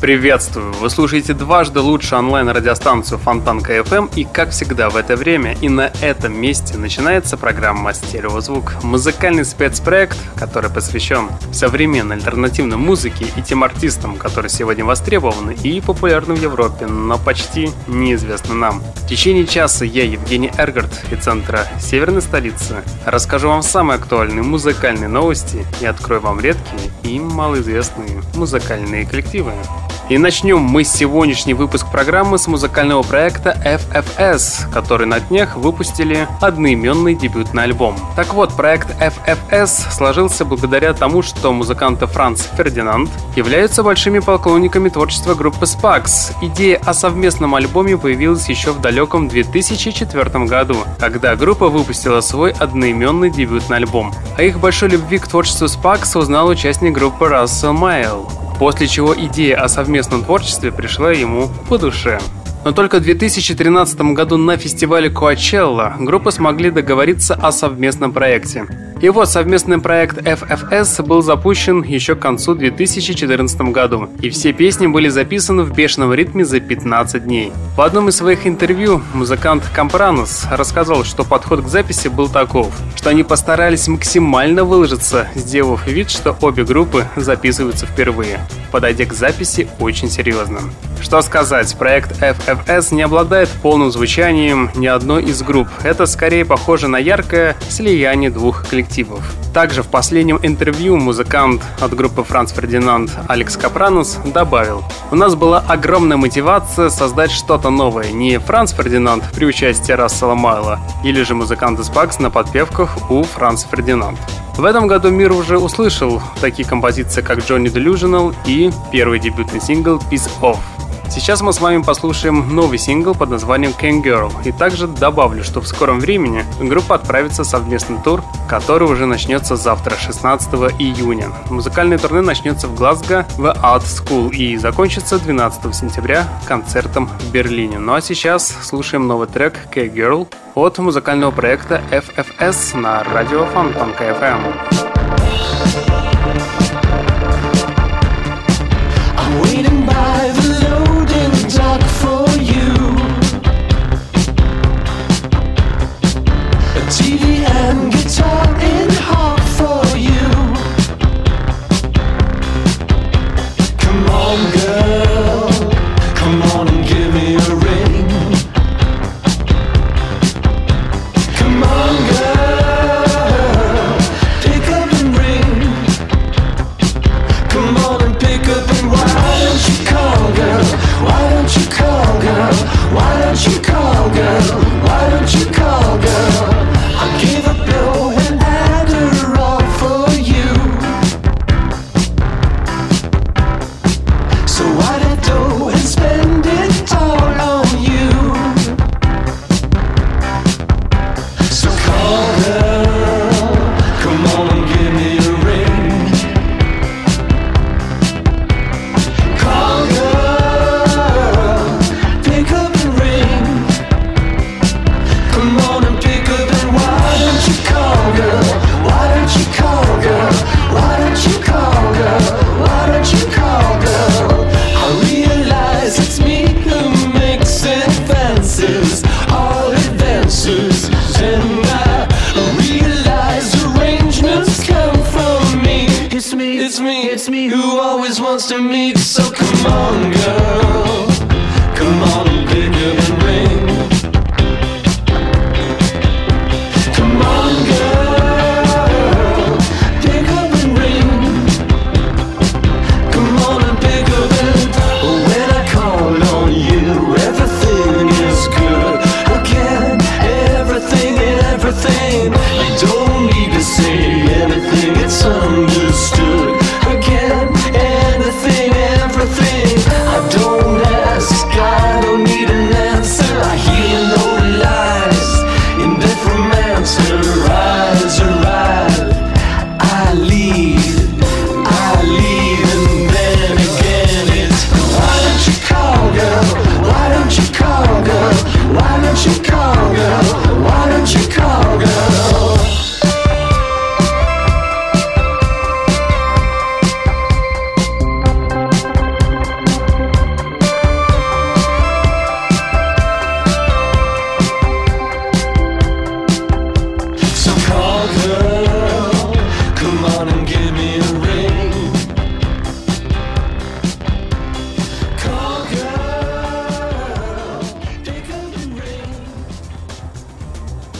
Приветствую! Вы слушаете дважды лучшую онлайн-радиостанцию Фонтанка FM и, как всегда, в это время и на этом месте начинается программа «Стереозвук» — музыкальный спецпроект, который посвящен современной альтернативной музыке и тем артистам, которые сегодня востребованы и популярны в Европе, но почти неизвестны нам. В течение часа я, Евгений Эргард, из центра Северной столицы, расскажу вам самые актуальные музыкальные новости и открою вам редкие и малоизвестные музыкальные коллективы. И начнем мы сегодняшний выпуск программы с музыкального проекта FFS, который на днях выпустили одноименный дебютный альбом. Так вот, проект FFS сложился благодаря тому, что музыканты Франц Фердинанд являются большими поклонниками творчества группы Spax. Идея о совместном альбоме появилась еще в далеком 2004 году, когда группа выпустила свой одноименный дебютный альбом. О их большой любви к творчеству Spax узнал участник группы Рассел Майл после чего идея о совместном творчестве пришла ему по душе. Но только в 2013 году на фестивале Coachella группы смогли договориться о совместном проекте. И вот совместный проект FFS был запущен еще к концу 2014 году, и все песни были записаны в бешеном ритме за 15 дней. В одном из своих интервью музыкант Кампранос рассказал, что подход к записи был таков, что они постарались максимально выложиться, сделав вид, что обе группы записываются впервые, подойдя к записи очень серьезно. Что сказать, проект FFS не обладает полным звучанием ни одной из групп. Это скорее похоже на яркое слияние двух коллективов коллективов. Также в последнем интервью музыкант от группы Франц Фердинанд Алекс Капранус добавил «У нас была огромная мотивация создать что-то новое, не Франц Фердинанд при участии Рассела Майла или же музыканты Спакс на подпевках у Франц Фердинанд». В этом году мир уже услышал такие композиции, как Johnny Delusional и первый дебютный сингл Peace Off. Сейчас мы с вами послушаем новый сингл под названием King Girl. И также добавлю, что в скором времени группа отправится в совместный тур, который уже начнется завтра, 16 июня. Музыкальный турне начнется в Глазго в Art School и закончится 12 сентября концертом в Берлине. Ну а сейчас слушаем новый трек King Girl от музыкального проекта FFS на радио Фонтанка FM.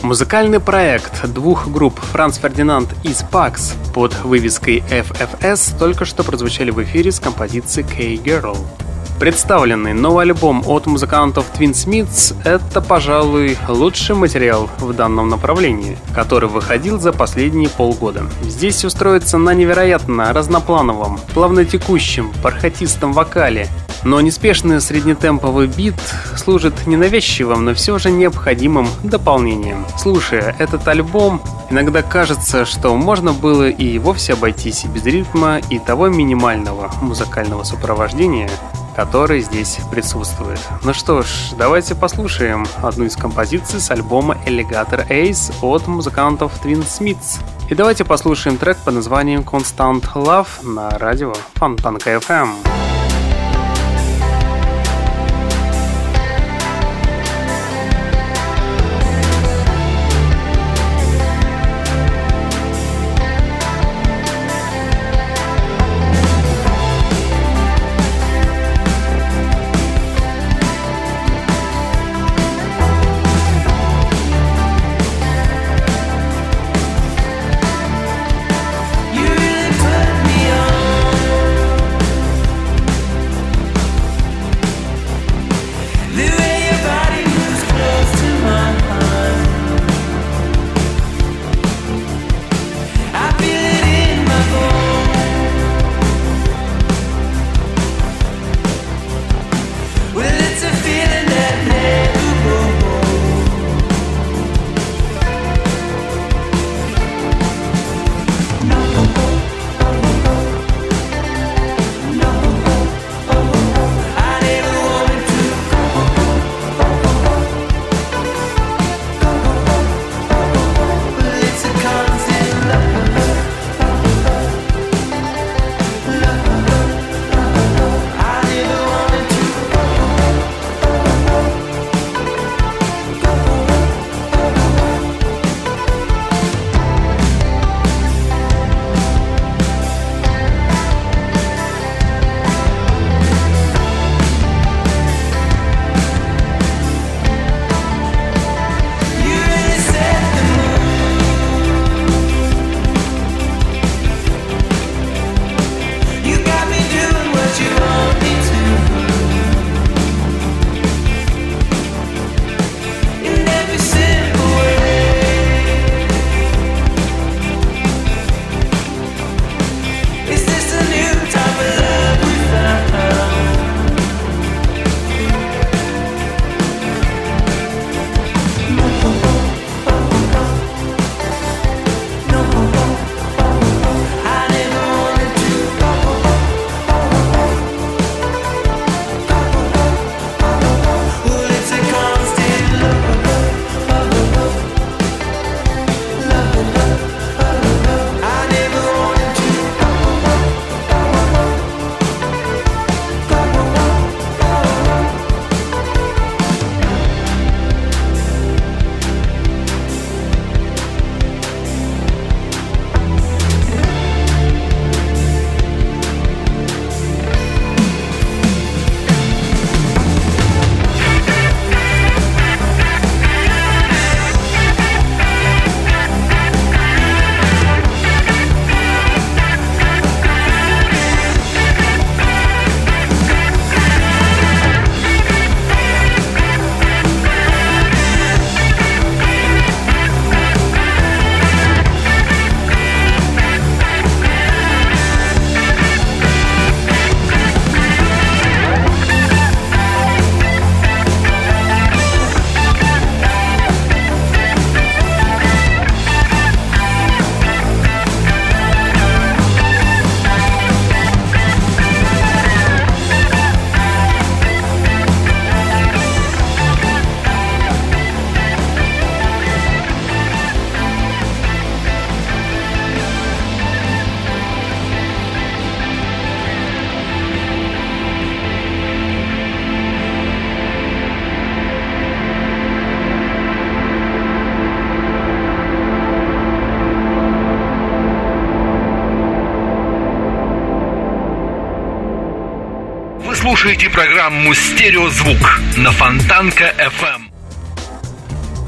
Музыкальный проект двух групп Франц Фердинанд и Спакс под вывеской FFS только что прозвучали в эфире с композицией K-Girl. Представленный новый альбом от музыкантов Twin Smiths — это, пожалуй, лучший материал в данном направлении, который выходил за последние полгода. Здесь устроиться на невероятно разноплановом, плавнотекущем, бархатистом вокале, но неспешный среднетемповый бит служит ненавязчивым, но все же необходимым дополнением. Слушая этот альбом, иногда кажется, что можно было и вовсе обойтись без ритма и того минимального музыкального сопровождения, который здесь присутствует. Ну что ж, давайте послушаем одну из композиций с альбома Alligator Ace от музыкантов Twin Smiths. И давайте послушаем трек под названием Constant Love на радио Фонтанка FM. слушаете программу «Стереозвук» на Фонтанка FM.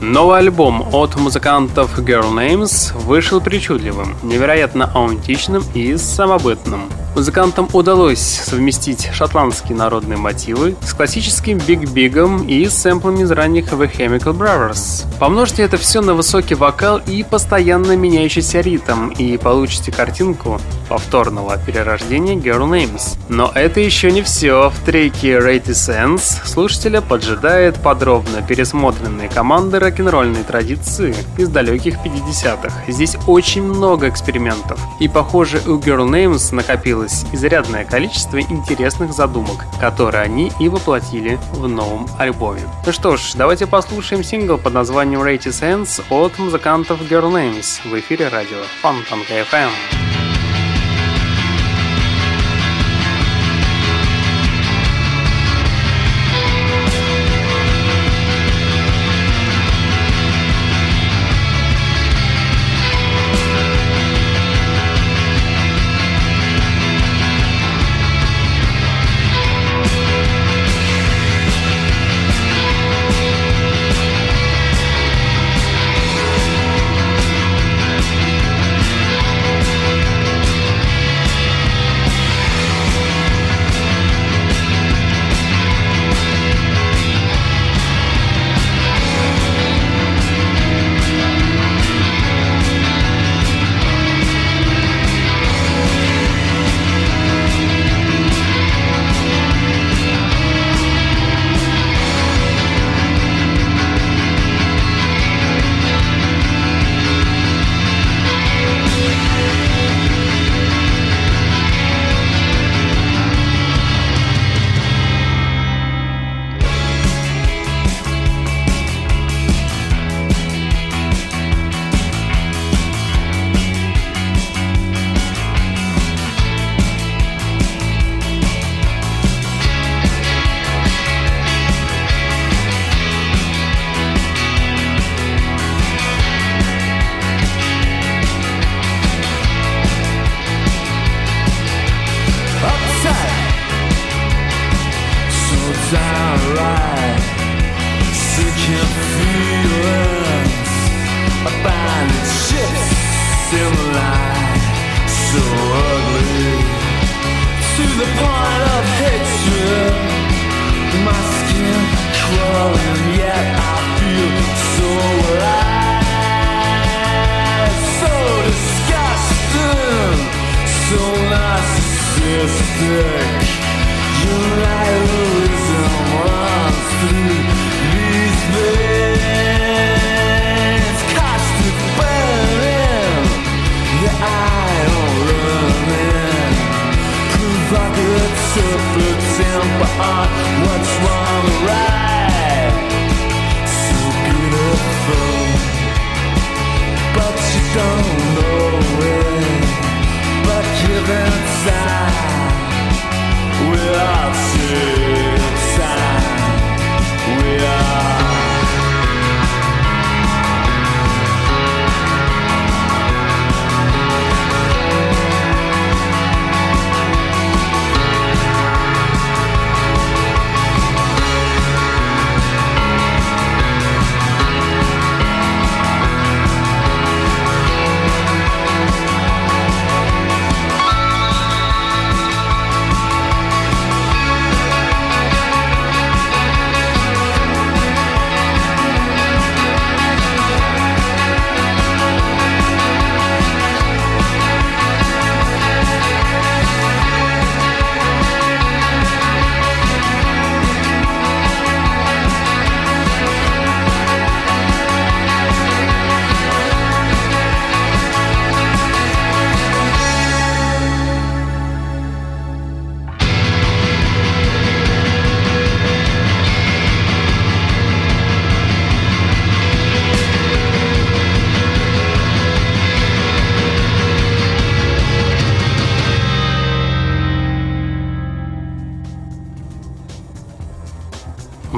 Новый альбом от музыкантов Girl Names вышел причудливым, невероятно аутентичным и самобытным. Музыкантам удалось совместить шотландские народные мотивы с классическим биг-бигом и сэмплами из ранних The Chemical Brothers. Помножьте это все на высокий вокал и постоянно меняющийся ритм, и получите картинку повторного перерождения Girl Names. Но это еще не все. В треке Rate Sense слушателя поджидает подробно пересмотренные команды рок-н-ролльной традиции из далеких 50-х. Здесь очень много экспериментов. И похоже, у Girl Names накопилось появилось изрядное количество интересных задумок, которые они и воплотили в новом альбоме. Ну что ж, давайте послушаем сингл под названием Rate Sense от музыкантов Girl Names в эфире радио Фонтанка FM.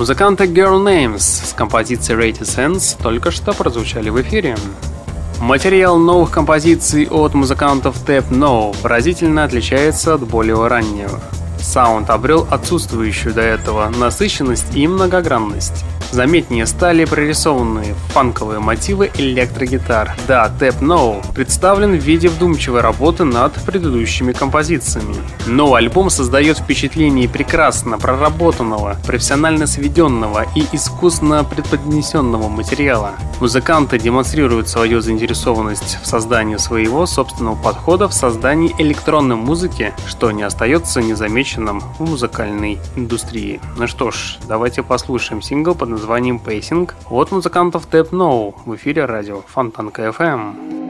Музыканты Girl Names с композицией Rate Sense только что прозвучали в эфире. Материал новых композиций от музыкантов Tap No поразительно отличается от более раннего. Саунд обрел отсутствующую до этого насыщенность и многогранность. Заметнее стали прорисованные фанковые мотивы электрогитар. Да, Tap No представлен в виде вдумчивой работы над предыдущими композициями. Но альбом создает впечатление прекрасно проработанного, профессионально сведенного и искусно предподнесенного материала. Музыканты демонстрируют свою заинтересованность в создании своего собственного подхода в создании электронной музыки, что не остается незамеченным в музыкальной индустрии. Ну что ж, давайте послушаем сингл под названием Pacing от музыкантов Tap No в эфире радио Фонтанка FM. Фонтанка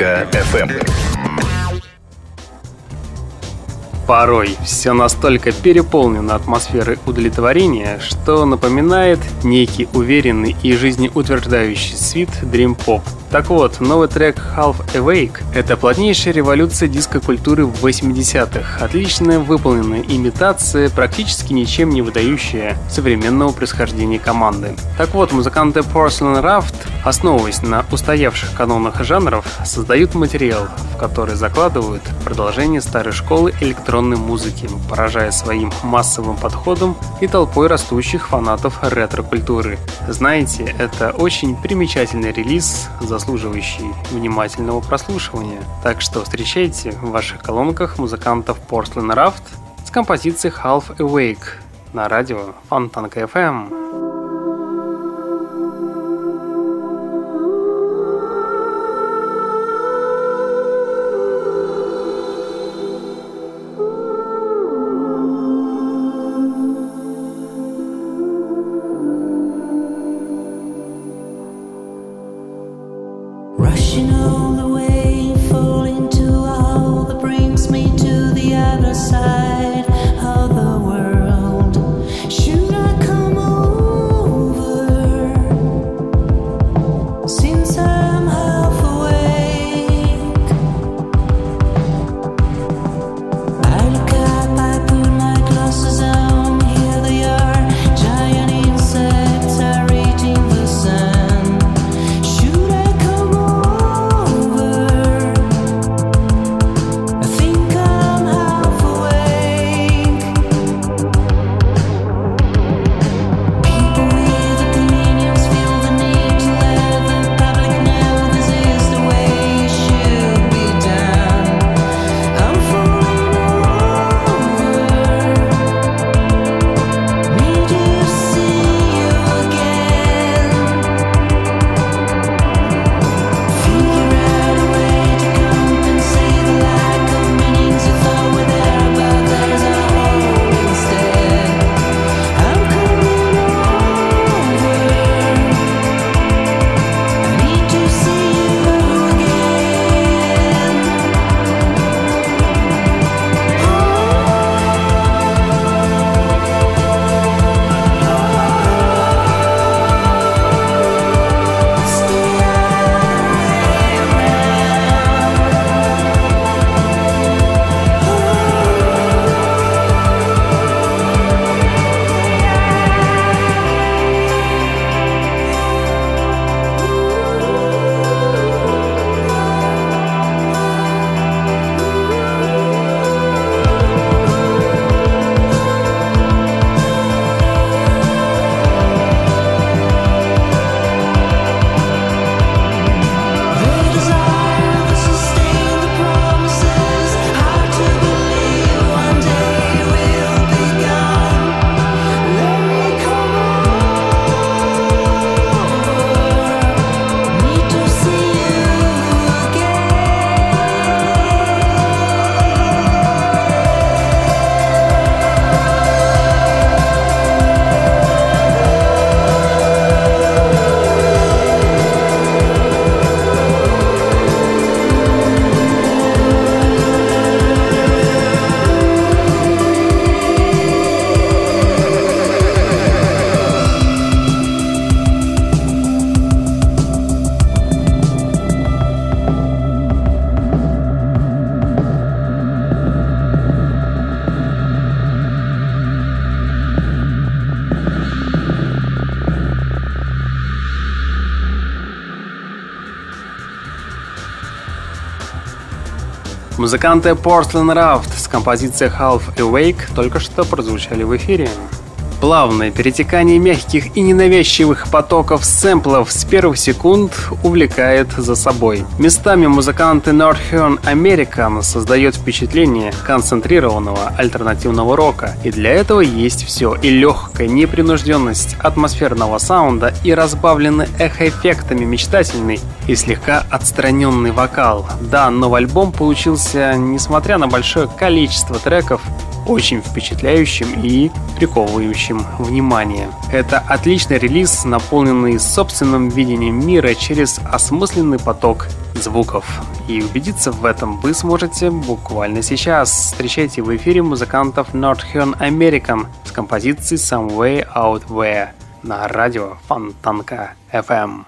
FM. Порой все настолько переполнено атмосферой удовлетворения, что напоминает некий уверенный и жизнеутверждающий свит Pop Так вот, новый трек Half Awake — это плотнейшая революция диско-культуры в 80-х. Отлично выполненная имитация, практически ничем не выдающая современного происхождения команды. Так вот, музыканты Porcelain Raft, основываясь на устоявших канонах жанров, создают материал, в который закладывают продолжение старой школы электронной музыки, поражая своим массовым подходом и толпой растущих фанатов ретро-культуры. Знаете, это очень примечательный релиз, заслуживающий внимательного прослушивания. Так что встречайте в ваших колонках музыкантов Porcelain Raft с композицией Half Awake на радио Фонтанка FM. Музыканты Portland Raft с композицией Half Awake только что прозвучали в эфире. Плавное перетекание мягких и ненавязчивых потоков сэмплов с первых секунд увлекает за собой. Местами музыканты Northern American создает впечатление концентрированного альтернативного рока. И для этого есть все. И легкая непринужденность атмосферного саунда, и разбавленный эхоэффектами мечтательный, и слегка отстраненный вокал. Да, новый альбом получился, несмотря на большое количество треков, очень впечатляющим и приковывающим внимание. Это отличный релиз, наполненный собственным видением мира через осмысленный поток звуков. И убедиться в этом вы сможете буквально сейчас. Встречайте в эфире музыкантов Northern American с композицией Some Way Out Where на радио Фонтанка FM.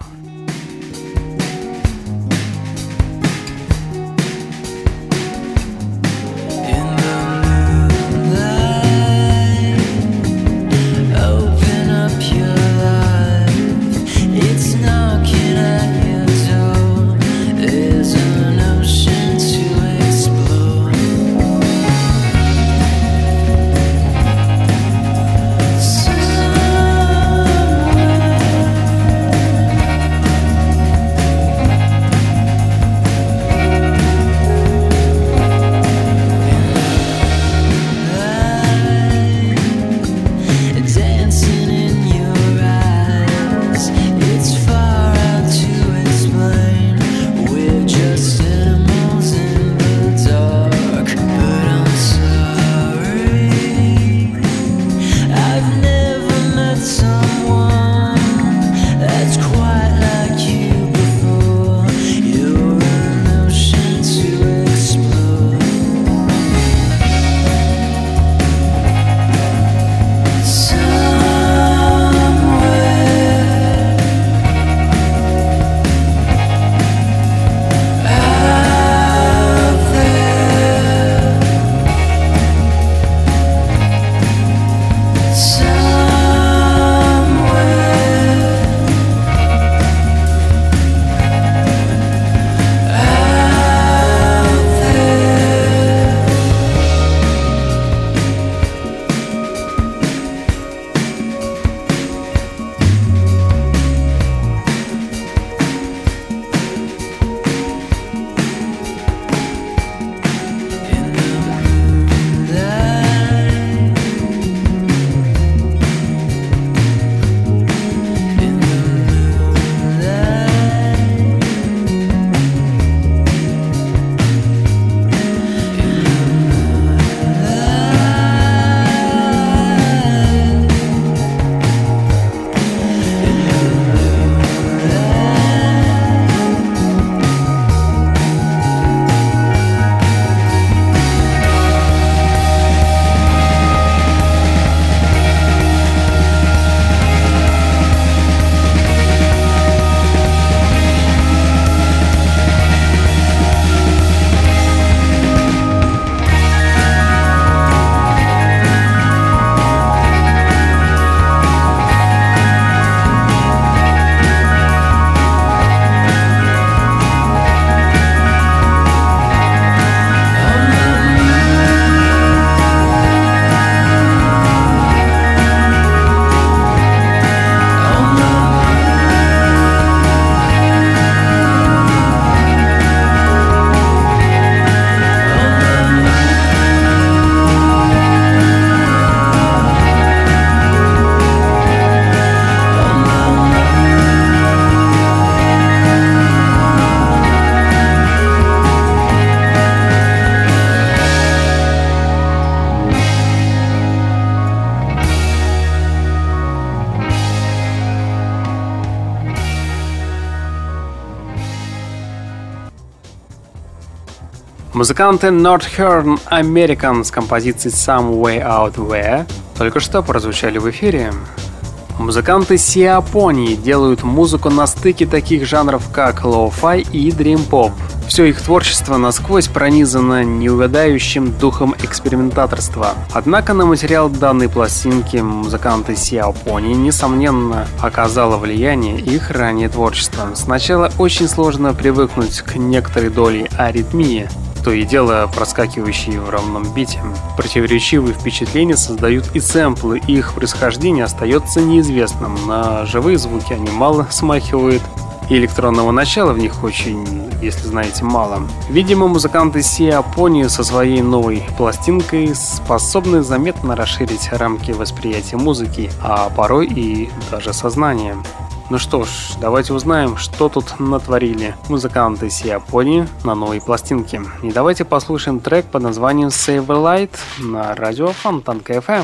Музыканты Northern American с композицией Some Way Out Where только что прозвучали в эфире. Музыканты Сиапонии делают музыку на стыке таких жанров, как лоу-фай и дрим-поп. Все их творчество насквозь пронизано неугадающим духом экспериментаторства. Однако на материал данной пластинки музыканты Сиапонии, несомненно, оказало влияние их раннее творчество. Сначала очень сложно привыкнуть к некоторой доле аритмии, то и дело проскакивающие в равном бите. Противоречивые впечатления создают и сэмплы, их происхождение остается неизвестным. На живые звуки они мало смахивают, и электронного начала в них очень, если знаете, мало. Видимо, музыканты Сиапонии со своей новой пластинкой способны заметно расширить рамки восприятия музыки, а порой и даже сознания. Ну что ж, давайте узнаем, что тут натворили музыканты из Японии на новой пластинке. И давайте послушаем трек под названием Save a Light на радио Фонтанка FM.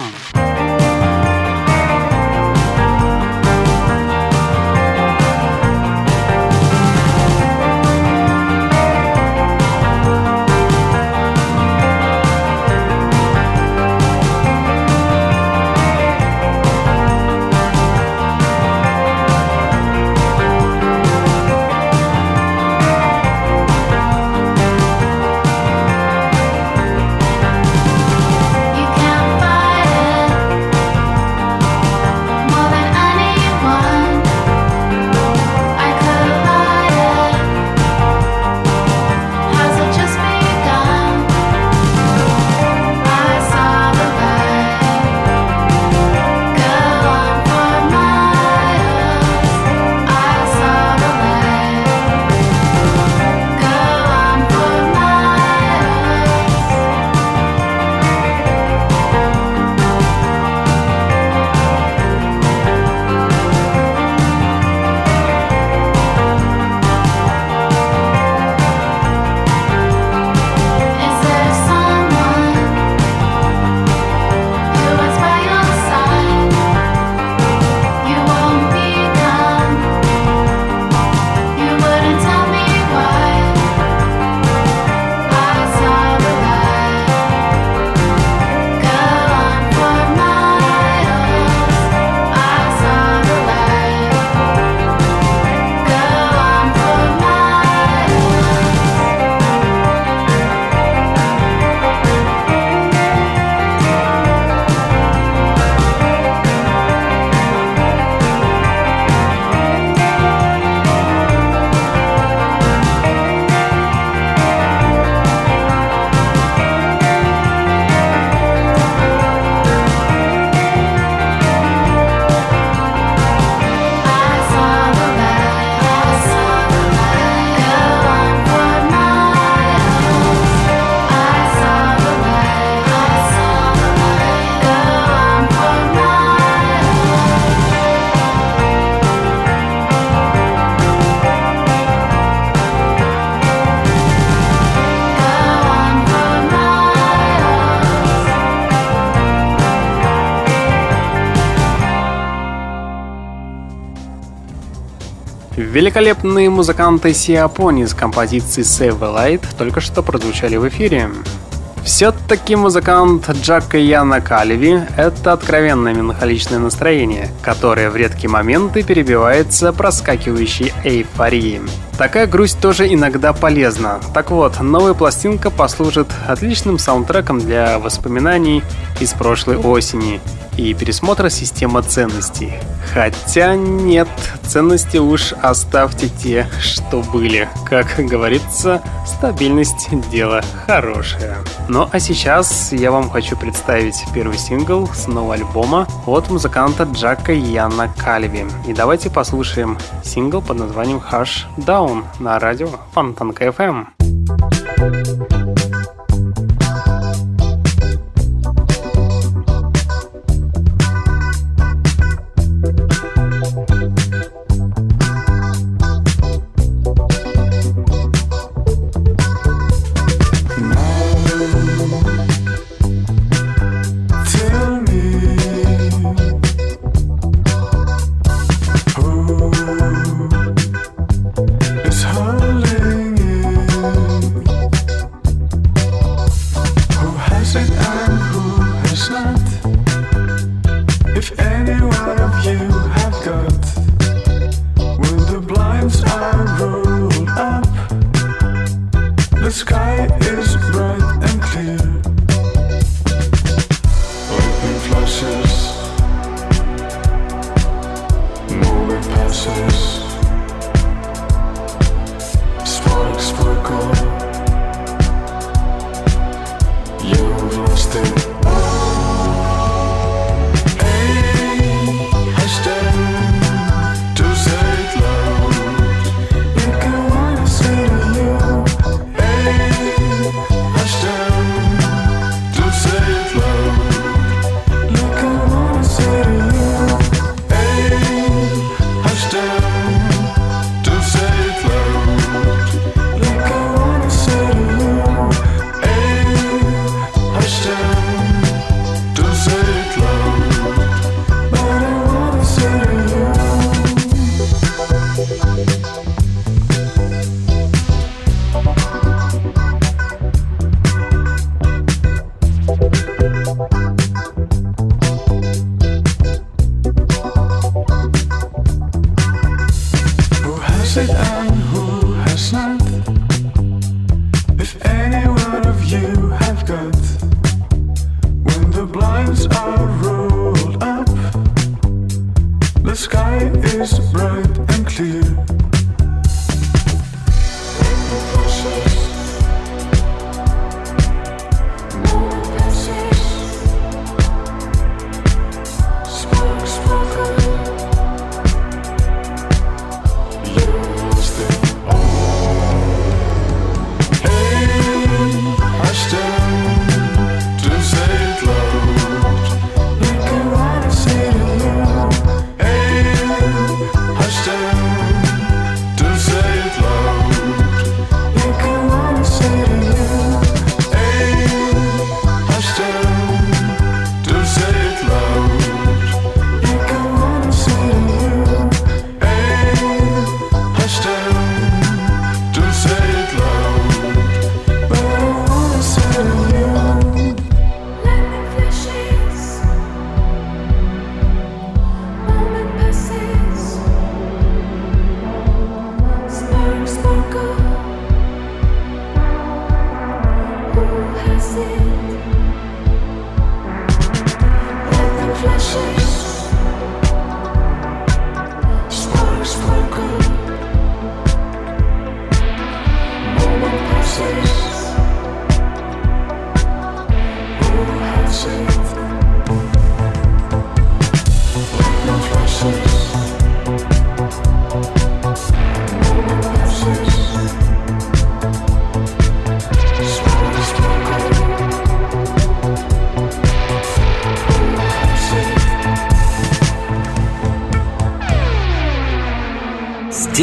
Великолепные музыканты Сиапони с композицией Save Light только что прозвучали в эфире. Все-таки музыкант Джака Яна Калеви — это откровенное меланхоличное настроение, которое в редкие моменты перебивается проскакивающей эйфорией. Такая грусть тоже иногда полезна. Так вот, новая пластинка послужит отличным саундтреком для воспоминаний из прошлой осени и пересмотра системы ценностей. Хотя нет, ценности уж оставьте те, что были. Как говорится, стабильность – дело хорошее. Ну а сейчас я вам хочу представить первый сингл с нового альбома от музыканта Джака Яна Кальви. И давайте послушаем сингл под названием Hush Down на радио Фонтанка FM.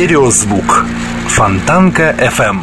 Стереозвук. Фонтанка FM.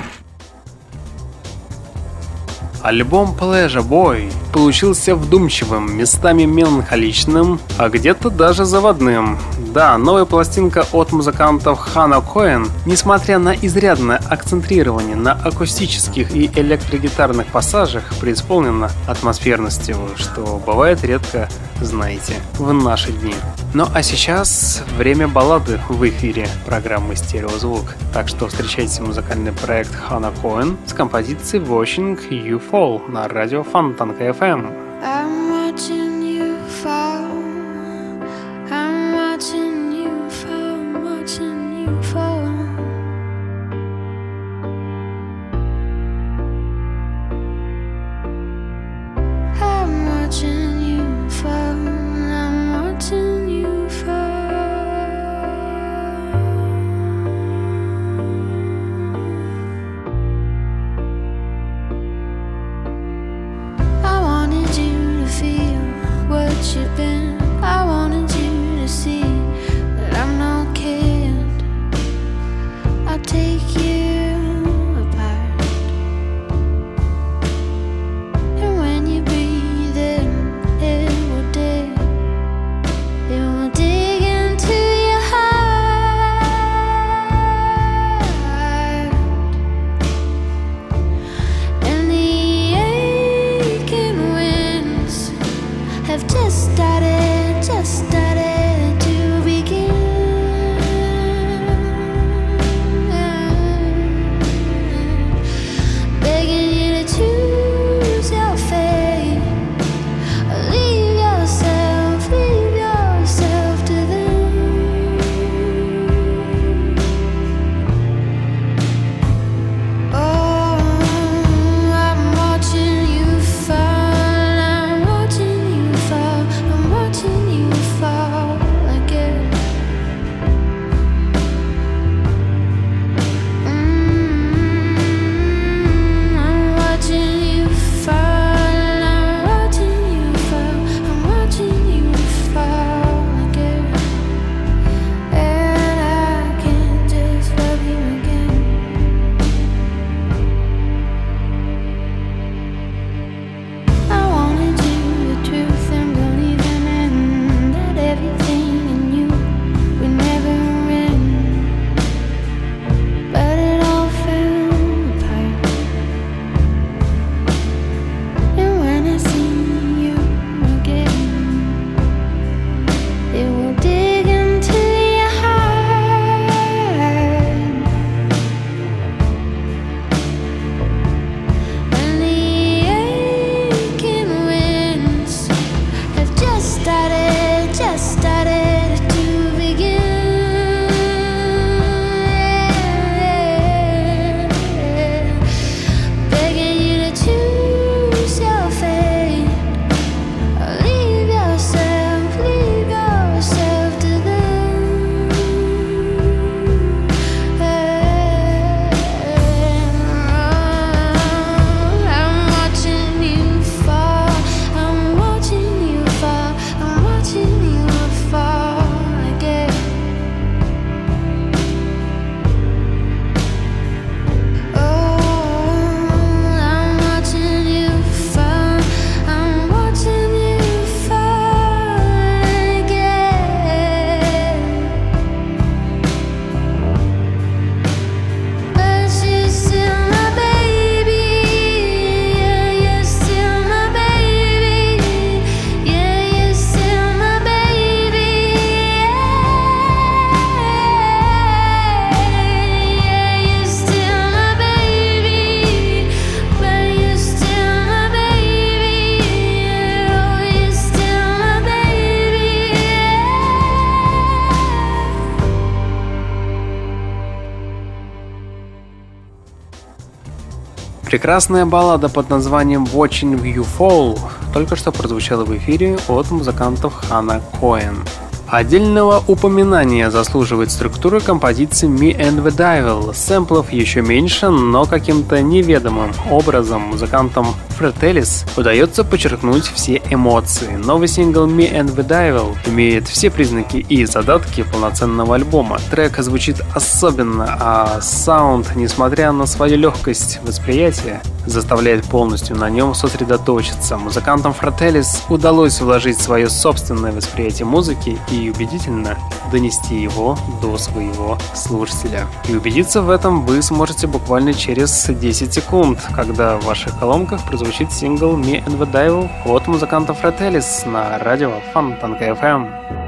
Альбом Pleasure Boy получился вдумчивым, местами меланхоличным, а где-то даже заводным. Да, новая пластинка от музыкантов Хана Коэн, несмотря на изрядное акцентрирование на акустических и электрогитарных пассажах, преисполнена атмосферностью, что бывает редко, знаете, в наши дни. Ну а сейчас время баллады в эфире программы «Стереозвук». Так что встречайте музыкальный проект Хана Коэн с композицией «Watching You Fall» на радио Фонтанка FM. Прекрасная баллада под названием Watching You Fall только что прозвучала в эфире от музыкантов Хана Коэн. Отдельного упоминания заслуживает структура композиции Me and the Devil. Сэмплов еще меньше, но каким-то неведомым образом музыкантам Fratellis удается подчеркнуть все эмоции. Новый сингл Me and the Devil имеет все признаки и задатки полноценного альбома. Трек звучит особенно, а саунд, несмотря на свою легкость восприятия, заставляет полностью на нем сосредоточиться. Музыкантам Fratellis удалось вложить свое собственное восприятие музыки и убедительно донести его до своего слушателя. И убедиться в этом вы сможете буквально через 10 секунд, когда в ваших колонках прозвучит сингл Me and the Devil от музыкантов Fratellis на радио Фонтанка FM.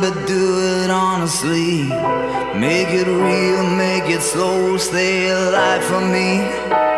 But do it honestly. Make it real, make it slow, stay alive for me.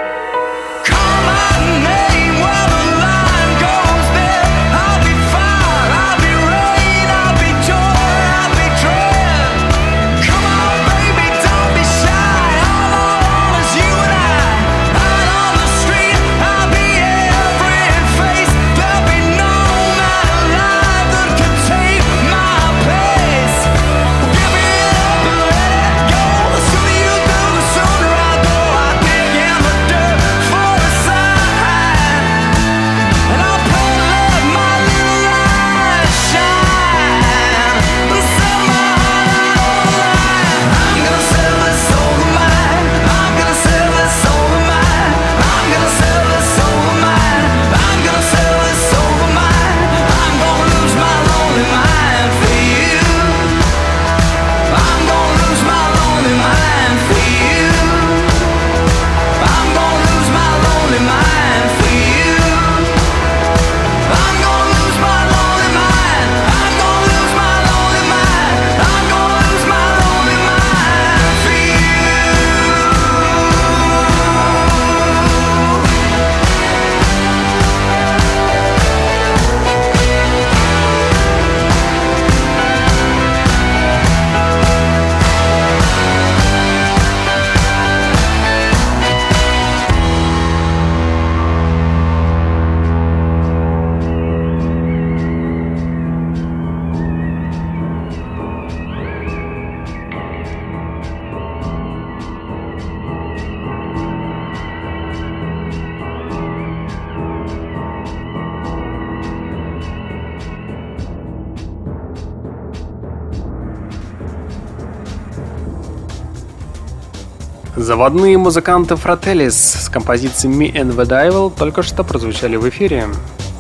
Заводные музыканты Fratellis с композицией Me and the Devil только что прозвучали в эфире.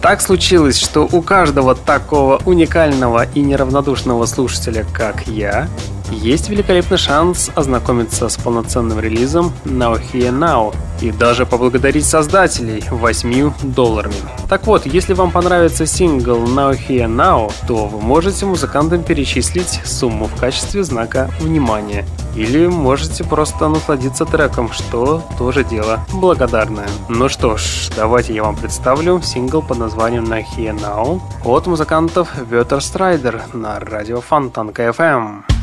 Так случилось, что у каждого такого уникального и неравнодушного слушателя, как я, есть великолепный шанс ознакомиться с полноценным релизом Now Here Now и даже поблагодарить создателей 8 долларами. Так вот, если вам понравится сингл Now Here Now, то вы можете музыкантам перечислить сумму в качестве знака внимания. Или можете просто насладиться треком, что тоже дело благодарное. Ну что ж, давайте я вам представлю сингл под названием Now Here Now от музыкантов Water Strider на радио Фонтанка FM.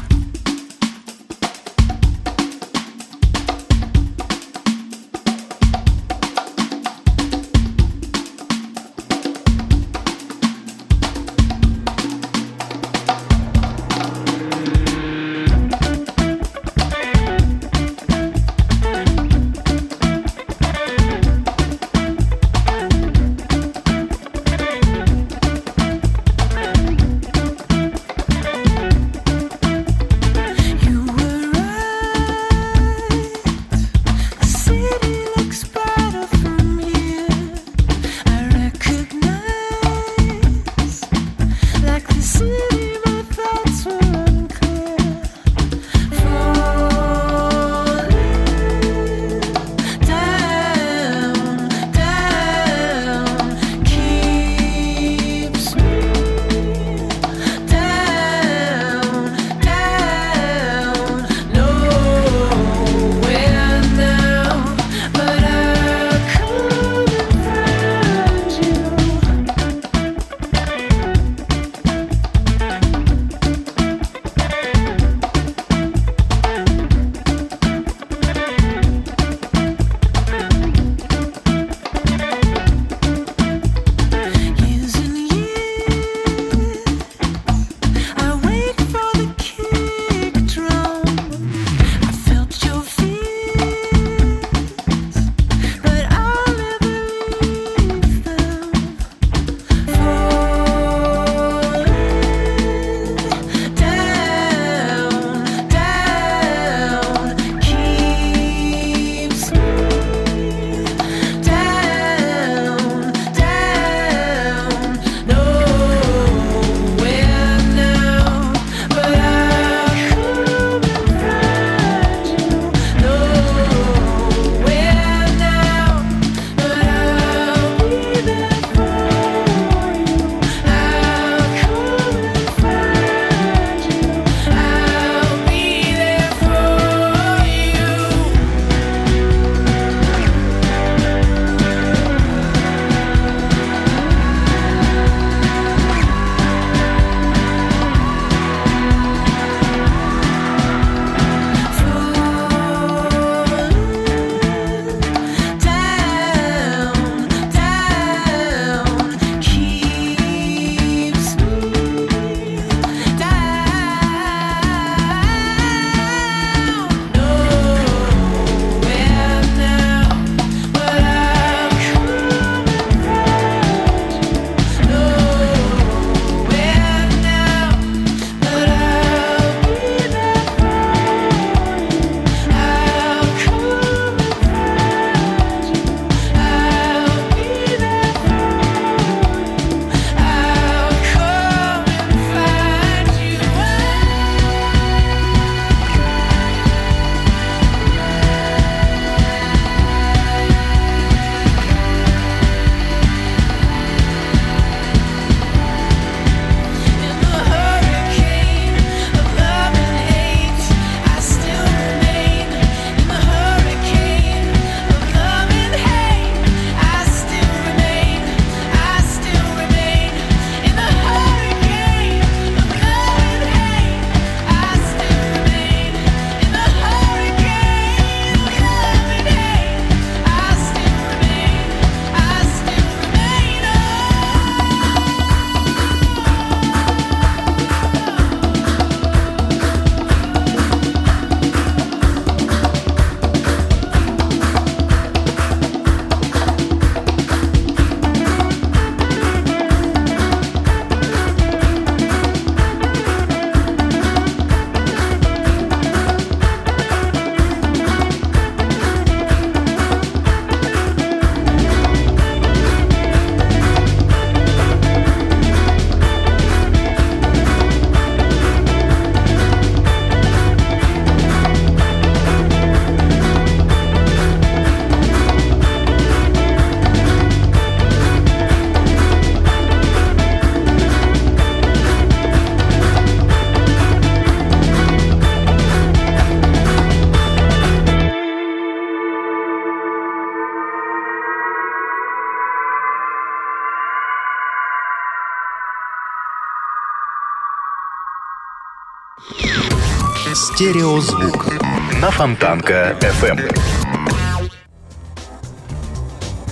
Стереозвук на Фонтанка FM.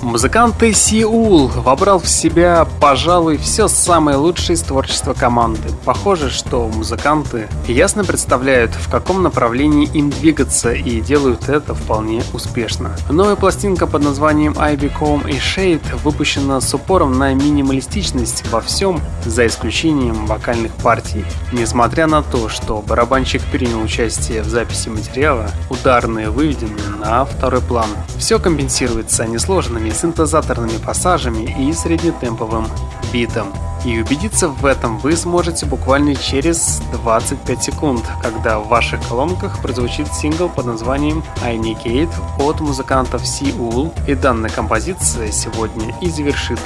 Музыкант Сиул вобрал в себя, пожалуй, все самое лучшее из творчества команды. Похоже, что музыканты ясно представляют, в каком направлении им двигаться и делают это вполне успешно. Новая пластинка под названием I Become a Shade выпущена с упором на минималистичность во всем, за исключением вокальных партий. Несмотря на то, что барабанщик принял участие в записи материала, ударные выведены на второй план. Все компенсируется несложными синтезаторными пассажами и среднетемповым битом. И убедиться в этом вы сможете буквально через 25 секунд, когда в ваших колонках прозвучит сингл под названием I Negate от музыкантов Seoul, и данная композиция сегодня и завершит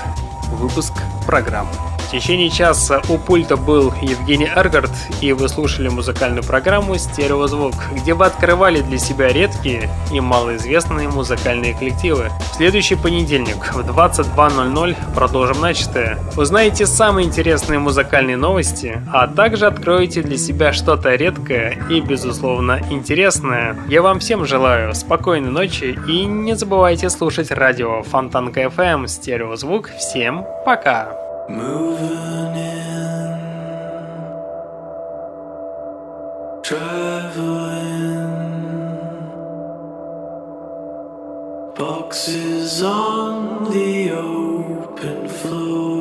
выпуск программы. В течение часа у пульта был Евгений Эргард, и вы слушали музыкальную программу «Стереозвук», где вы открывали для себя редкие и малоизвестные музыкальные коллективы. В следующий понедельник в 22.00 продолжим начатое. Узнаете самые интересные музыкальные новости, а также откроете для себя что-то редкое и, безусловно, интересное. Я вам всем желаю спокойной ночи и не забывайте слушать радио Фонтанка FM «Стереозвук». Всем пока! Moving in, traveling, boxes on the open floor.